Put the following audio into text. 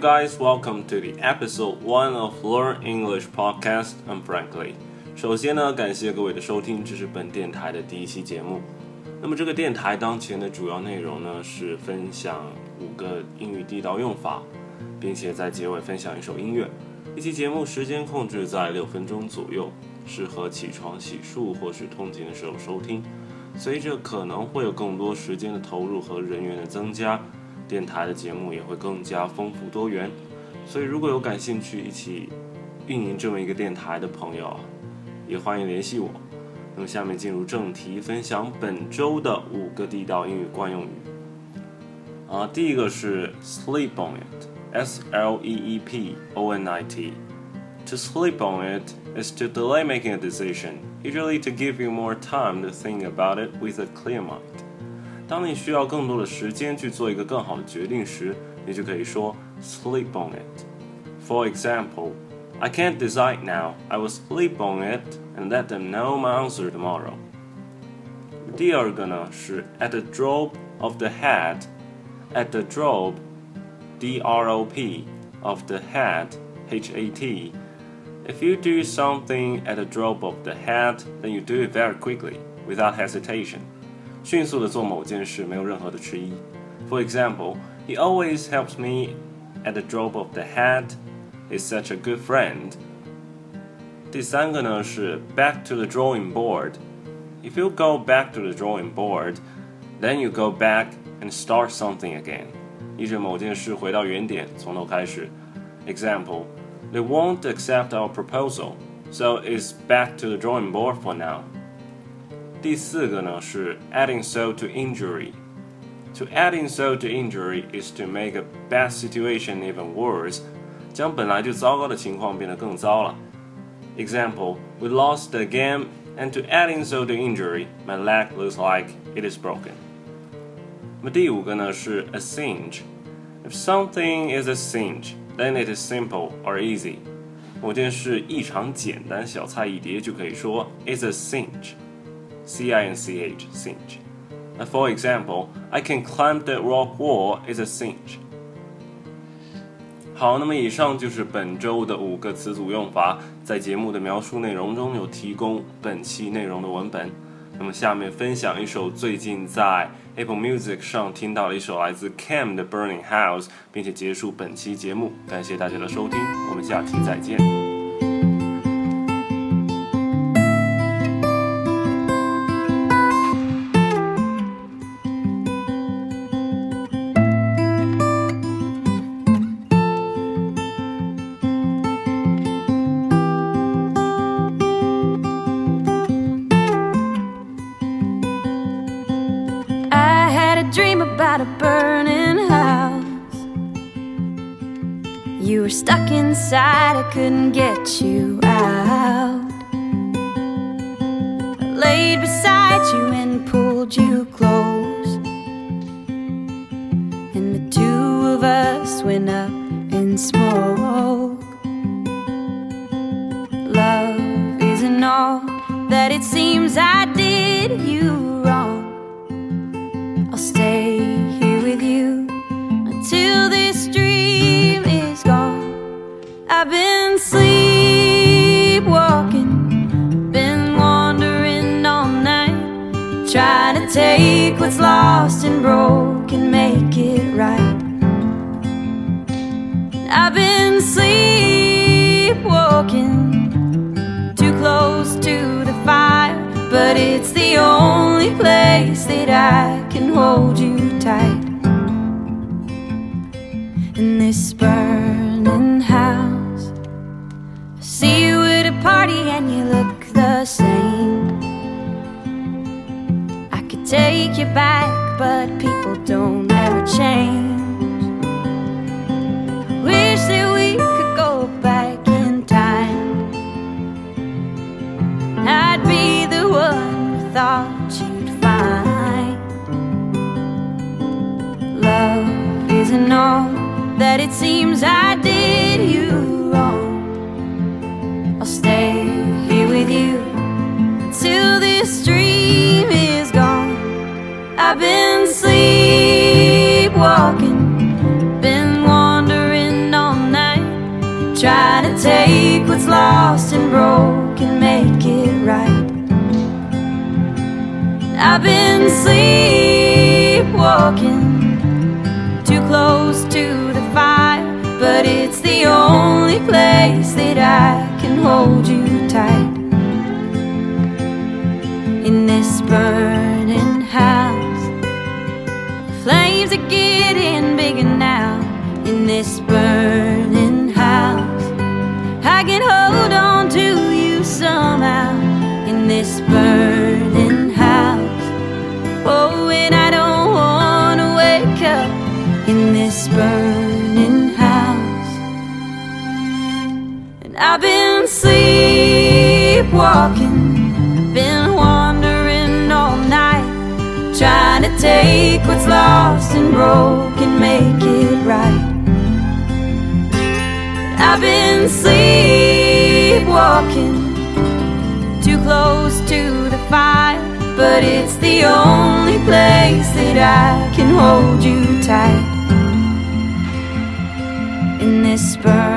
guys, welcome to the episode one of Learn English podcast. I'm Frankly. 首先呢，感谢各位的收听，这是本电台的第一期节目。那么这个电台当前的主要内容呢是分享五个英语地道用法，并且在结尾分享一首音乐。一期节目时间控制在六分钟左右，适合起床、洗漱或是通勤的时候收听。随着可能会有更多时间的投入和人员的增加，电台的节目也会更加丰富多元。所以如果有感兴趣一起运营这么一个电台的朋友，也欢迎联系我。那么下面进入正题，分享本周的五个地道英语惯用语。啊，第一个是 sleep on it，S L E E P O N I T。To sleep on it is to delay making a decision, usually to give you more time to think about it with a clear mind. 当你需要更多的时间去做一个更好的决定时，你就可以说 sleep on it. For example, I can't decide now. I will sleep on it and let them know my answer tomorrow. 第二个呢是 at the drop of the hat, at the drop, D R O P, of the hat, H A T. If you do something at the drop of the hat, then you do it very quickly, without hesitation. 迅速的做某件事，没有任何的迟疑。For example, he always helps me at the drop of the hat. He's such a good friend. 第三个呢是 back to the drawing board. If you go back to the drawing board, then you go back and start something again. 依着某件事回到原点，从头开始。Example, they won't accept our proposal, so it's back to the drawing board for now. 第四个呢是 add insult to injury。To add insult to injury is to make a bad situation even worse，将本来就糟糕的情况变得更糟了。Example: We lost the game, and to add insult to injury, my leg looks like it is broken. 那么第五个呢是 a cinch。If something is a cinch, then it is simple or easy。某件事异常简单，小菜一碟就可以说 is a cinch。C I N C H, cinch. For example, I can climb the rock wall is a cinch. 好，那么以上就是本周的五个词组用法，在节目的描述内容中有提供本期内容的文本。那么下面分享一首最近在 Apple Music 上听到了一首来自 Cam 的 Burning House，并且结束本期节目。感谢大家的收听，我们下期再见。About a burning house. You were stuck inside, I couldn't get you out. I laid beside you and pulled you close. And the two of us went up in smoke. Love isn't all that it seems I did you I've been sleepwalking, been wandering all night, trying to take what's lost and broken, make it right. I've been sleepwalking, too close to the fire, but it's the only place that I can hold you tight. In this burning take you back, but people don't ever change. Wish that we could go back in time. I'd be the one you thought you'd find. Love isn't all that it seems I did you wrong. I've been sleepwalking, been wandering all night, trying to take what's lost and broke and make it right. I've been sleepwalking too close to the fire, but it's the only place that I can hold you tight. In this burning flames are getting bigger now. In this burning house, I can hold on to you somehow. In this burning house, oh, and I don't wanna wake up in this burning house. And I've been sleepwalking, trying to take what's lost and broke and make it right. I've been sleepwalking, too close to the fire, but it's the only place that I can hold you tight in this burn.